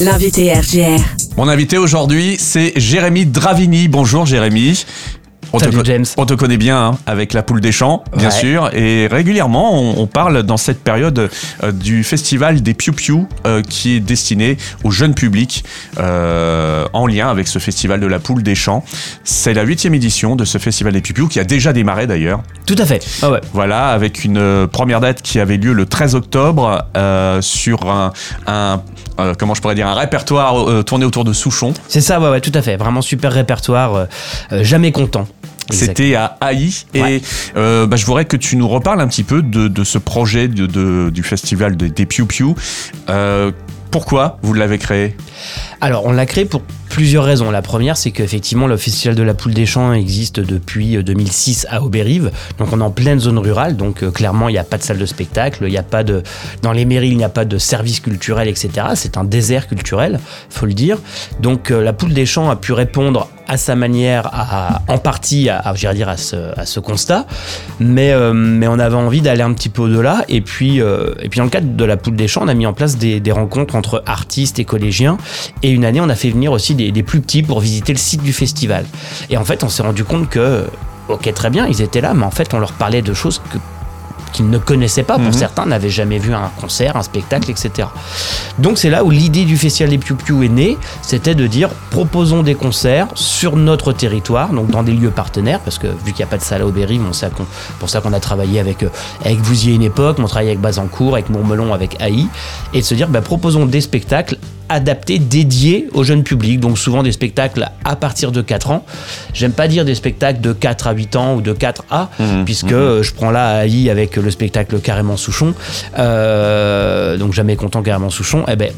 L'invité RGR. Mon invité aujourd'hui, c'est Jérémy Dravini. Bonjour Jérémy. On Salut, te, James. on te connaît bien hein, avec la poule des champs, bien Ouais. sûr, et régulièrement on, on parle dans cette période euh, du festival des Piu Piu euh, qui est destiné au jeune public euh, en lien avec ce festival de la poule des champs. C'est la huitième édition de ce festival des Piu Piu qui a déjà démarré d'ailleurs. Tout à fait. Ah ouais. Voilà, avec une première date qui avait lieu le 13 octobre euh, sur un, un, euh, comment je pourrais dire un répertoire euh, tourné autour de Souchon. C'est ça, ouais, ouais, tout à fait. Vraiment super répertoire. euh, euh, jamais content. C'était à Haï et Ouais. euh, bah, je voudrais que tu nous reparles un petit peu de, de ce projet de, de- du festival de- des Piu Piu. Euh, pourquoi vous l'avez créé? Alors, on l'a créé pour plusieurs raisons. La première, c'est qu'effectivement, le Festival de la Poule des Champs existe depuis euh, 2006 à Aubérive. Donc, on est en pleine zone rurale. Donc, euh, clairement, il n'y a pas de salle de spectacle. Il n'y a pas de. Dans les mairies, il n'y a pas de service culturel, etc. C'est un désert culturel, faut le dire. Donc, euh, la Poule des Champs a pu répondre à sa manière, à, en partie, à, à, dire, à, ce, à ce constat. Mais, euh, mais on avait envie d'aller un petit peu au-delà. Et puis, euh, et puis, dans le cadre de la Poule des Champs, on a mis en place des, des rencontres entre artistes et collégiens. Et une année, on a fait venir aussi des, des plus petits pour visiter le site du festival. Et en fait, on s'est rendu compte que, ok, très bien, ils étaient là, mais en fait, on leur parlait de choses que qu'ils ne connaissaient pas. Pour Mhm. certains, n'avaient jamais vu un concert, un spectacle, etc. Donc c'est là où l'idée du Festival des Piu Piu est née, c'était de dire proposons des concerts sur notre territoire, donc dans des lieux partenaires, parce que vu qu'il n'y a pas de salle à Aubéry, qu'on- pour ça qu'on a travaillé avec, euh, avec Vouziers une époque, on travaille avec Bazancourt, avec Mourmelon, avec Haï, et de se dire bah, proposons des spectacles adaptés, dédiés au jeune public, donc souvent des spectacles à partir de 4 ans. J'aime pas dire des spectacles de 4 à 8 ans ou de 4 à, Mhm, puisque euh, je prends là Haï avec le spectacle Carrément Souchon, euh, donc jamais content Carrément Souchon, eh ben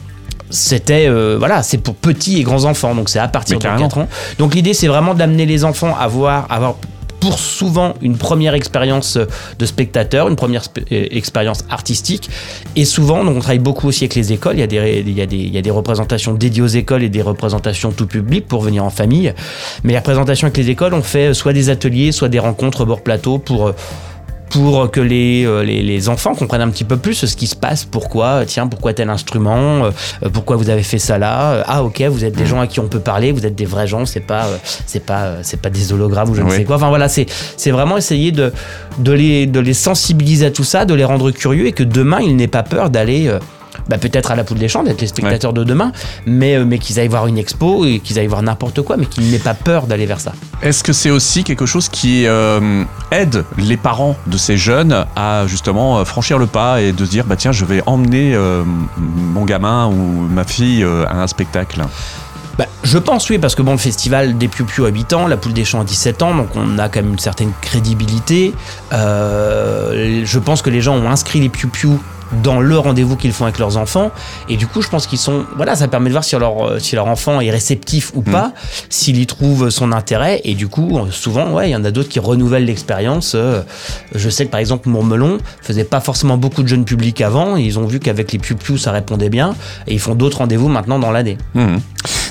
c'était euh, voilà c'est pour petits et grands enfants. Donc c'est à partir Mais de carrément. 4 ans. Donc l'idée c'est vraiment d'amener les enfants à voir à avoir pour souvent une première expérience de spectateur, une première euh, expérience artistique. Et souvent, donc on travaille beaucoup aussi avec les écoles. Il y, a des, il, y a des, il y a des représentations dédiées aux écoles et des représentations tout public pour venir en famille. Mais les représentations avec les écoles, on fait soit des ateliers, soit des rencontres bord plateau pour euh, pour que les, euh, les, les enfants comprennent un petit peu plus ce qui se passe, pourquoi, tiens, pourquoi tel instrument, euh, euh, pourquoi vous avez fait ça là, euh, ah ok, vous êtes des gens à qui on peut parler, vous êtes des vrais gens, c'est pas, euh, c'est pas, euh, c'est pas des hologrammes ou je ne sais quoi. Enfin voilà, c'est, c'est vraiment essayer de, de, les, de les sensibiliser à tout ça, de les rendre curieux et que demain ils n'aient pas peur d'aller. Bah, peut-être à la poule des champs, d'être les spectateurs de demain, mais, euh, mais qu'ils aillent voir une expo et qu'ils aillent voir n'importe quoi, mais qu'ils n'aient pas peur d'aller vers ça. Est-ce que c'est aussi quelque chose qui euh, aide les parents de ces jeunes à justement euh, franchir le pas et de se dire bah tiens je vais emmener euh, mon gamin ou ma fille euh, à un spectacle? Bah, je pense oui, parce que bon, le festival des Piu Piu à 8 ans, la poule des champs à 17 ans, donc on a quand même une certaine crédibilité. Euh, je pense que les gens ont inscrit les Piu Piu dans le rendez-vous qu'ils font avec leurs enfants. Et du coup je pense qu'ils sont voilà ça permet de voir si leur euh, si leur enfant est réceptif ou pas s'il y trouve son intérêt. Et du coup euh, souvent ouais il y en a d'autres qui renouvellent l'expérience. Euh, je sais que par exemple Mourmelon faisait pas forcément beaucoup de jeunes publics avant. Ils ont vu qu'avec les Piu ça répondait bien. Et ils font d'autres rendez-vous maintenant dans l'année. Mhm.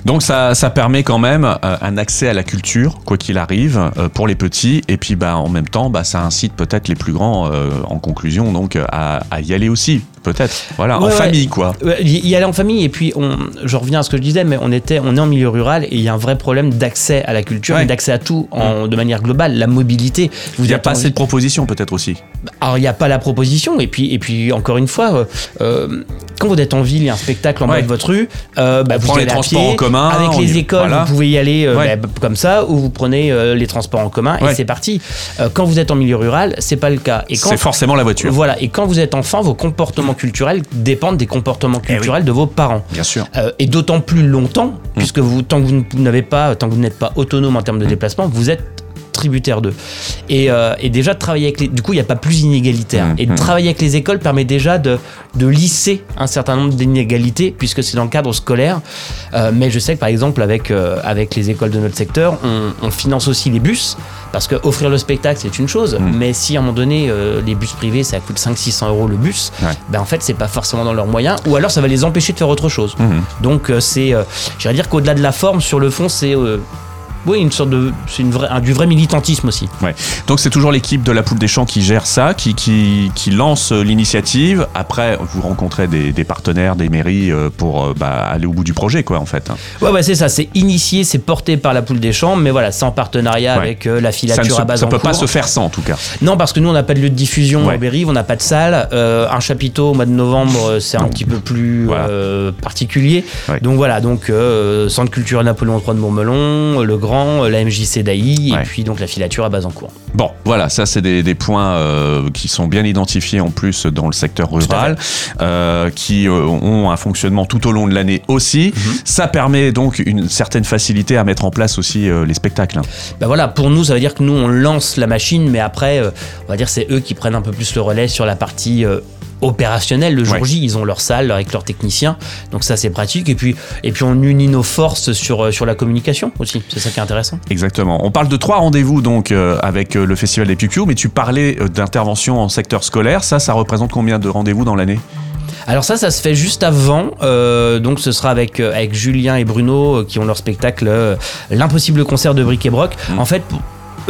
Donc ça, permet quand même euh, un accès à la culture, quoi qu'il arrive, euh, pour les petits. Et puis bah, en même temps, bah, ça incite peut-être les plus grands, euh, en conclusion, donc à y aller aussi, peut-être. Voilà, en Ouais, famille, quoi. Y y aller en famille et puis on, je reviens à ce que je disais mais on était on est en milieu rural et il y a un vrai problème d'accès à la culture Ouais. et d'accès à tout en, de manière globale la mobilité vous Il n'y a pas assez de propositions, peut-être aussi. alors il n'y a pas la proposition et puis et puis encore une fois euh, euh, quand vous êtes en ville il y a un spectacle en bas de votre rue euh, bah, vous prend y les transports pied. en commun, avec les y- écoles voilà. vous pouvez y aller euh, bah, comme ça ou vous prenez les transports en commun et c'est parti quand vous êtes en milieu rural c'est pas le cas C'est forcément la voiture. voilà et quand vous êtes enfant vos comportements culturels dépendent des comportements Eh oui. culturels de vos parents Bien sûr. euh, et d'autant plus longtemps, puisque vous, tant que vous n'avez pas, tant que vous n'êtes pas autonome en termes de déplacement, vous êtes tributaire d'eux. Et, euh, et déjà de travailler avec les, du coup, il n'y a pas plus inégalitaire. Mhm. Et de travailler avec les écoles permet déjà de, de lisser un certain nombre d'inégalités, puisque c'est dans le cadre scolaire. Euh, mais je sais que par exemple, avec, euh, avec les écoles de notre secteur, on, on finance aussi les bus. Parce que offrir le spectacle, c'est une chose, Mhm. mais si à un moment donné, les bus privés, ça coûte 500-600 euros le bus, Ouais. ben en fait, c'est pas forcément dans leurs moyens, ou alors ça va les empêcher de faire autre chose. Donc c'est, j'allais dire qu'au-delà de la forme, sur le fond, c'est oui, une sorte de, c'est une vraie, un- du vrai militantisme aussi. Ouais. Donc c'est toujours l'équipe de la poule des champs qui gère ça, qui, qui, qui lance euh, l'initiative. Après, vous rencontrez des, des partenaires, des mairies euh, pour euh, bah, aller au bout du projet, quoi, en fait. hein. Ouais, ouais, c'est ça. C'est initié, c'est porté par la poule des champs, mais voilà, c'est en partenariat Ouais. avec la Ça, ne filature se- à base ça peut pas se faire sans, en tout cas. Non, parce que nous, on n'a pas de lieu de diffusion Ouais. au Bérive, on n'a pas de salle. Euh, un chapiteau au mois de novembre, c'est un Non. petit peu plus Voilà. euh, particulier. Ouais. Donc voilà, donc euh, Centre culturel Napoléon III de Montmelon, le Euh, la MJC d'Ailly, Ouais. et puis donc la filature à Bazancourt. Bon, voilà, ça c'est des, des points euh, qui sont bien identifiés en plus dans le secteur rural, euh, qui euh, ont un fonctionnement tout au long de l'année aussi. Mhm. Ça permet donc une certaine facilité à mettre en place aussi les spectacles. Bah voilà, pour nous, ça veut dire que nous, on lance la machine, mais après, on va dire c'est eux qui prennent un peu plus le relais sur la partie opérationnelle. Le jour Ouais. J, ils ont leur salle avec leurs techniciens, donc ça c'est pratique. Et puis, et puis on unit nos forces sur, euh, sur la communication aussi, c'est ça qui est intéressant. Exactement. On parle de trois rendez-vous donc euh, avec euh, le Festival des Piu mais tu parlais d'intervention en secteur scolaire. Ça, ça représente combien de rendez-vous dans l'année? Alors ça, ça se fait juste avant. euh, donc ce sera avec, avec Julien et Bruno qui ont leur spectacle euh, L'impossible concert de Bric et Broc. Mm. En fait, pour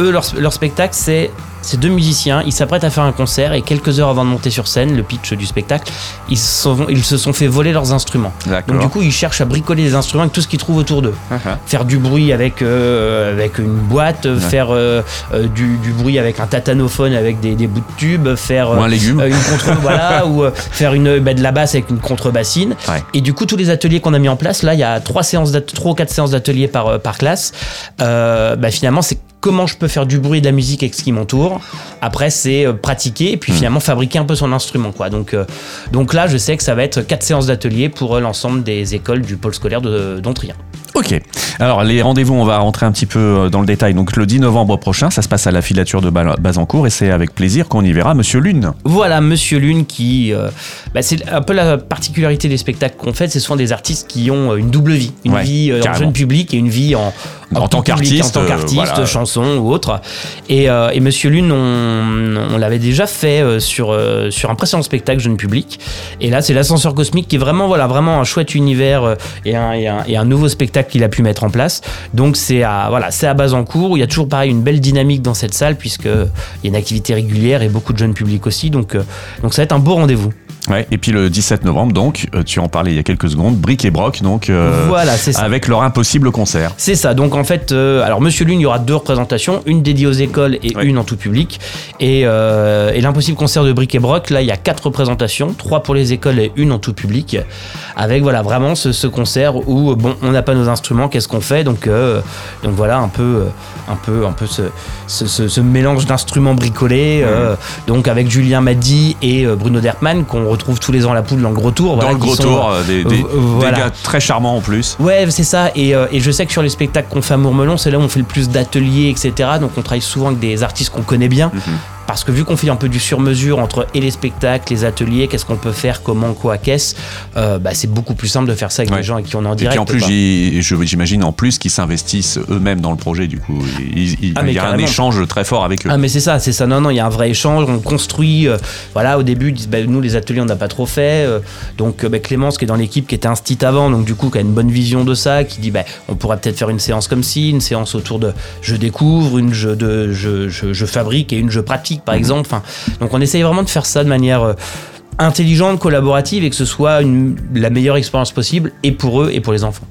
eux, leur, leur spectacle, c'est ces deux musiciens. Ils s'apprêtent à faire un concert et quelques heures avant de monter sur scène, le pitch du spectacle, ils, se sont- ils se sont fait voler leurs instruments. Donc du coup, ils cherchent à bricoler des instruments avec tout ce qu'ils trouvent autour d'eux. Uh-huh. Faire du bruit avec, euh, avec une boîte, faire euh, euh, du, du bruit avec un tatanophone avec des, des bouts de tube, faire... Ou un légume. Euh, une contre voilà ou euh, faire une bah, de la basse avec une contrebassine Ouais. et du coup tous les ateliers qu'on a mis en place là il y a trois séances trois ou quatre séances d'ateliers par par classe Euh, bah, finalement c'est comment je peux faire du bruit et de la musique avec ce qui m'entoure. Après c'est euh, pratiquer et puis Hmm. finalement fabriquer un peu son instrument quoi. Donc euh, donc là je sais que ça va être quatre séances d'ateliers pour euh, l'ensemble des écoles du pôle scolaire de d'Ontrien Ok. Alors les rendez-vous, on va rentrer un petit peu euh, dans le détail. Donc le 10 novembre prochain, ça se passe à la filature de Bazancourt et c'est avec plaisir qu'on y verra Monsieur Lune. Voilà, Monsieur Lune qui. euh, bah, c'est un peu la particularité des spectacles qu'on fait, c'est souvent des artistes qui ont euh, une double vie. Une Ouais, vie euh, en jeune public et une vie en. En tant qu'artiste, En tant euh, qu'artiste, voilà. chanson ou autre. Et, et Monsieur Lune, on, on l'avait déjà fait sur, sur un précédent spectacle jeune public. Et là, c'est l'ascenseur cosmique qui est vraiment, voilà, vraiment un chouette univers et, un, et, un, et un nouveau spectacle qu'il a pu mettre en place. Donc c'est à, voilà, c'est à Bazancourt. Il y a toujours pareil une belle dynamique dans cette salle puisque il y a une activité régulière et beaucoup de jeunes publics aussi. Donc, euh, donc ça va être un beau rendez-vous. Ouais. Et puis le 17 novembre, donc, euh, tu en parlais il y a quelques secondes, Bric et Broc, donc euh, Voilà, c'est ça. avec leur impossible concert. C'est ça. Donc en fait, euh, alors Monsieur Lune, il y aura deux représentations, une dédiée aux écoles et Ouais. une en tout public. Et, euh, et l'impossible concert de Bric et Broc, là, il y a quatre représentations, trois pour les écoles et une en tout public, avec voilà vraiment ce, ce concert où bon, on n'a pas nos instruments, qu'est-ce qu'on fait? Donc donc voilà un peu un peu un peu ce, ce, ce- ce mélange d'instruments bricolés. donc avec Julien Maddy et Bruno Derpman qu'on retrouve tous les ans à la poule dans le gros tour. Dans le gros sont, tour, euh, des, des- euh, voilà. des gars très charmants en plus. Ouais, c'est ça. Et, euh, et je sais que sur les spectacles qu'on fait à Mourmelon, c'est là où on fait le plus d'ateliers, etc. Donc on travaille souvent avec des artistes qu'on connaît bien. Mhm. Parce que vu qu'on fait un peu du sur-mesure entre et les spectacles, les ateliers, qu'est-ce qu'on peut faire, comment, quoi, qu'est-ce, euh, bah, c'est beaucoup plus simple de faire ça avec Ouais. des gens avec qui on est en Et direct. puis en plus, j'imagine en plus qu'ils s'investissent eux-mêmes dans le projet, du coup. Il, il- Ah, il y a un échange très fort avec eux. Ah mais c'est ça, c'est ça. Non non, il y a un vrai échange. On construit. euh, voilà, au début, ils disent, bah, nous les ateliers, on n'a pas trop fait. euh, donc bah, Clémence qui est dans l'équipe, qui était instit avant, donc du coup qui a une bonne vision de ça, qui dit, bah, on pourrait peut-être faire une séance comme ci, une séance autour de je découvre, une je de je, je, je fabrique et une je pratique par exemple. Donc on essaye vraiment de faire ça de manière euh, intelligente, collaborative et que ce soit la meilleure expérience possible et pour eux et pour les enfants.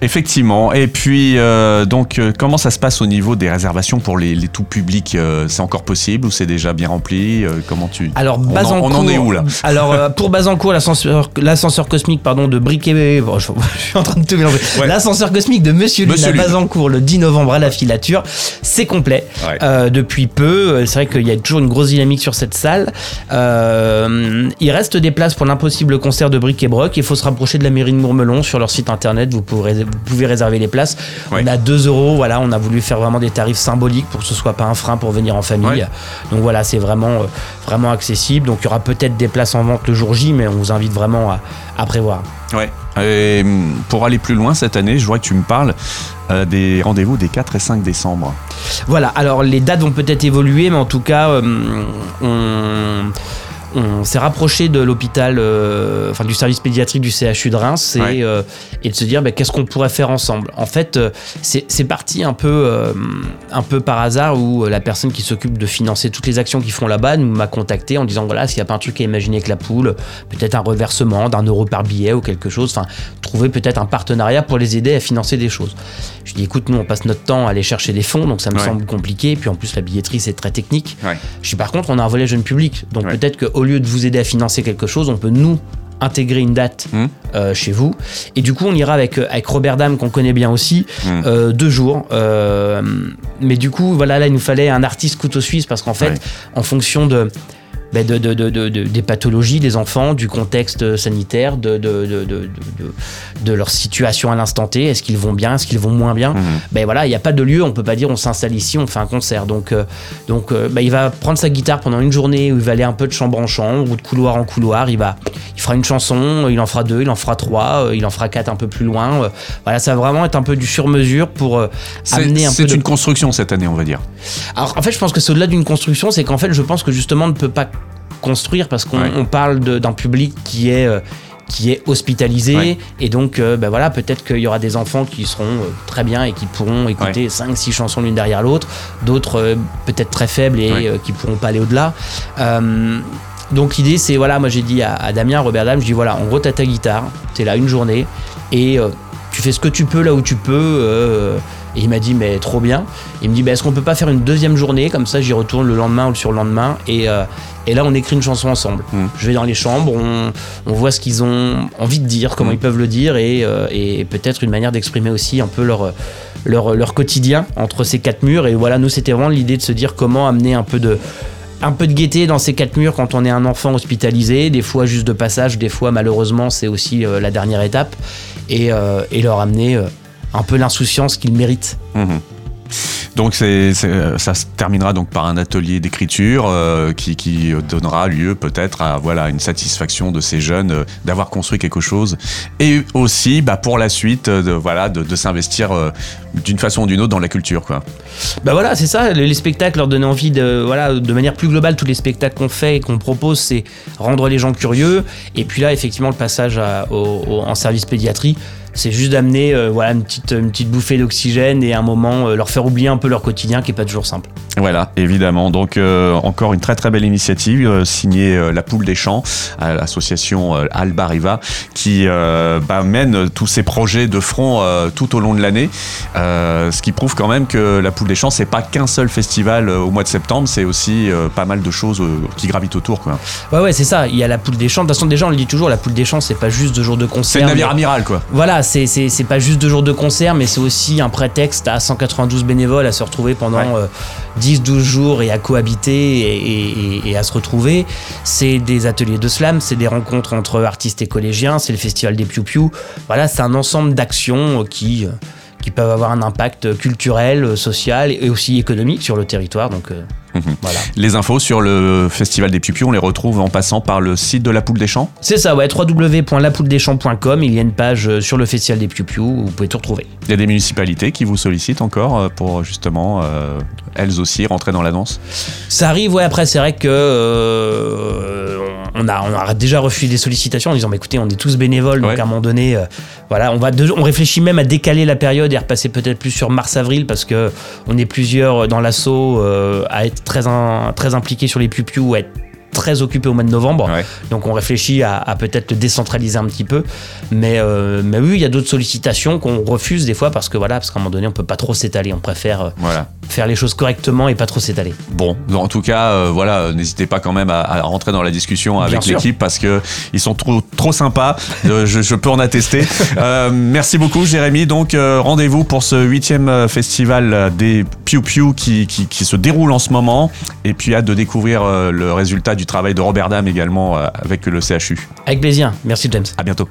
Effectivement. Et puis, euh, donc, euh, comment ça se passe au niveau des réservations pour les, les tout publics euh, C'est encore possible ou c'est déjà bien rempli Comment tu Alors, on, en, on en est où là Alors, pour Bazancourt, l'ascenseur, l'ascenseur cosmique, pardon, de Briquet. Bon, je, je suis en train de tout mélanger. Ouais. L'ascenseur cosmique de Monsieur Lune Monsieur à Lune. Bazancourt le 10 novembre à la filature, c'est complet. Ouais. Depuis peu, c'est vrai qu'il y a toujours une grosse dynamique sur cette salle. Il reste des places pour l'impossible concert de Bric et Broc. Il faut se rapprocher de la mairie de Mourmelon sur leur site internet. Vous pouvez, vous pouvez réserver les places. Ouais. On a 2 euros. Voilà, on a voulu faire vraiment des tarifs symboliques pour que ce soit pas un frein pour venir en famille. Ouais. Donc voilà, c'est vraiment, euh, vraiment accessible. Donc il y aura peut-être des places en vente le jour J, mais on vous invite vraiment à, à prévoir. Ouais. Et, hum, pour aller plus loin cette année, je vois que tu me parles euh, des rendez-vous des 4 et 5 décembre. Voilà, alors les dates vont peut-être évoluer, mais en tout cas, euh, on, on s'est rapproché de l'hôpital, euh, enfin du service pédiatrique du CHU de Reims et, Ouais. euh, et de se dire bah, qu'est-ce qu'on pourrait faire ensemble? En fait, euh, c'est parti un peu, euh, un peu par hasard où la personne qui s'occupe de financer toutes les actions qu'ils font là-bas nous m'a contacté en disant voilà s'il n'y a pas un truc à imaginer avec la poule, peut-être un reversement d'un euro par billet ou quelque chose, enfin trouver peut-être un partenariat pour les aider à financer des choses. Je dis écoute nous on passe notre temps à aller chercher des fonds donc ça me Ouais. semble compliqué puis en plus la billetterie c'est très technique. Ouais. Je dis par contre, on a un volet jeune public. Donc peut-être qu'au lieu de vous aider à financer quelque chose, on peut nous intégrer une date Hmm. euh, chez vous. Et du coup, on ira avec, euh, avec Robert Dame, qu'on connaît bien aussi, Hmm. euh, deux jours. Euh, mais du coup, voilà, là, il nous fallait un artiste couteau suisse parce qu'en fait, Ouais. en fonction de. Ben, de, de- de- de- de- des pathologies des enfants, du contexte sanitaire, de, de, de, de, de- de leur situation à l'instant T, est-ce qu'ils vont bien, est-ce qu'ils vont moins bien? Mhm. ben voilà, il n'y a pas de lieu, on peut pas dire on s'installe ici, on fait un concert. Donc, euh, donc euh, ben, il va prendre sa guitare pendant une journée où il va aller un peu de chambre en chambre ou de couloir en couloir. Il va, fera une chanson, il en fera deux, il en fera trois, euh, il en fera quatre un peu plus loin. Euh, voilà, ça va vraiment être un peu du sur-mesure pour euh, amener un peu c'est de une construction cette année, on va dire. alors en fait, je pense que c'est au-delà d'une construction, c'est qu'en fait, je pense que justement, on ne peut pas construire parce qu'on Ouais. on parle d'un public qui est euh, qui est hospitalisé Ouais. et donc euh, ben voilà peut-être qu'il y aura des enfants qui seront euh, très bien et qui pourront écouter cinq six chansons l'une derrière l'autre d'autres euh, peut-être très faibles et Ouais. euh, qui pourront pas aller au-delà Euh, donc l'idée c'est voilà moi j'ai dit à, à Damien Robert Dame je dis voilà en gros t'as ta guitare t'es là une journée et euh, tu fais ce que tu peux là où tu peux euh, et il m'a dit mais trop bien il me dit bah, est-ce qu'on peut pas faire une deuxième journée? Comme ça j'y retourne le lendemain ou le surlendemain et, euh, et là on écrit une chanson ensemble Mm. je vais dans les chambres on, on voit ce qu'ils ont envie de dire comment Mm. ils peuvent le dire et, et peut-être une manière d'exprimer aussi un peu leur, leur, leur quotidien entre ces quatre murs et voilà nous c'était vraiment l'idée de se dire comment amener un peu de un peu de gaieté dans ces quatre murs quand on est un enfant hospitalisé, des fois juste de passage, des fois malheureusement c'est aussi euh, la dernière étape, et, euh, leur amener euh, un peu l'insouciance qu'ils méritent. Mhm. Donc ça se terminera donc par un atelier d'écriture euh, qui, donnera lieu peut-être à voilà une satisfaction de ces jeunes euh, d'avoir construit quelque chose et aussi bah, pour la suite euh, de voilà de, s'investir d'une façon ou d'une autre dans la culture quoi. Bah voilà, c'est ça, les les spectacles leur donnent envie de, voilà, de manière plus globale, tous les spectacles qu'on fait et qu'on propose, c'est rendre les gens curieux. Et puis là, effectivement, le passage à- en service pédiatrie, c'est juste d'amener euh, voilà, une, petite, bouffée d'oxygène et un moment euh, leur faire oublier un peu leur quotidien qui est pas toujours simple. Voilà, évidemment. Donc euh, encore une très très belle initiative euh, signée euh, La Poule des Champs, l'association Alba Riva, qui bah, mène tous ces projets de front tout au long de l'année. Ce qui prouve quand même que La Poule des Champs, c'est pas qu'un seul festival au mois de septembre, c'est aussi pas mal de choses qui gravitent autour. Quoi. Ouais, ouais, c'est ça. Il y a la poule des champs. De toute façon, déjà, on le dit toujours, la poule des champs, c'est pas juste deux jours de C'est concert. le navire mais- amiral, quoi. Voilà, c'est- c'est c'est pas juste deux jours de concert, mais c'est aussi un prétexte à 192 bénévoles à se retrouver pendant Ouais. euh, 10-12 jours et à cohabiter et, à se retrouver. C'est des ateliers de slam, c'est des rencontres entre artistes et collégiens, c'est le festival des Piu Piu. Voilà, c'est un ensemble d'actions qui, qui peuvent avoir un impact culturel, social et aussi économique sur le territoire. Donc euh, Mhm. voilà. Les infos sur le festival des Pupius, on les retrouve en passant par le site de La Poule des Champs. C'est ça, ouais, www.lapouledeschamps.com. Il y a une page euh, sur le festival des Piu où vous pouvez tout retrouver. Il y a des municipalités qui vous sollicitent encore euh, pour justement, euh, elles aussi, rentrer dans la danse. Ça arrive, ouais. Après, c'est vrai que euh, on, a, on a déjà refusé des sollicitations en disant, bah, écoutez, on est tous bénévoles, donc à un moment donné, euh, voilà, on va, de- on réfléchit même à décaler la période et repasser peut-être plus sur mars-avril parce que on est plusieurs dans l'assaut à être très, très impliqués sur les pupius ou très occupés au mois de novembre. Ouais. Donc on réfléchit à, à peut-être le décentraliser un petit peu. Mais, euh, mais oui, il y a d'autres sollicitations qu'on refuse des fois parce que voilà, parce qu'à un moment donné, on peut pas trop s'étaler. On préfère euh, Voilà. faire les choses correctement et pas trop s'étaler. Bon, en tout cas, euh, voilà, n'hésitez pas quand même à, à rentrer dans la discussion avec l'équipe parce que ils sont trop trop sympas. Je, je peux en attester. Euh, merci beaucoup, Jérémy. Donc, rendez-vous pour ce huitième festival des Piu Piu qui, qui, qui se déroule en ce moment. Et puis, hâte de découvrir le résultat du travail de Robert Dam également euh, avec le CHU. Avec plaisir. Merci James. À bientôt.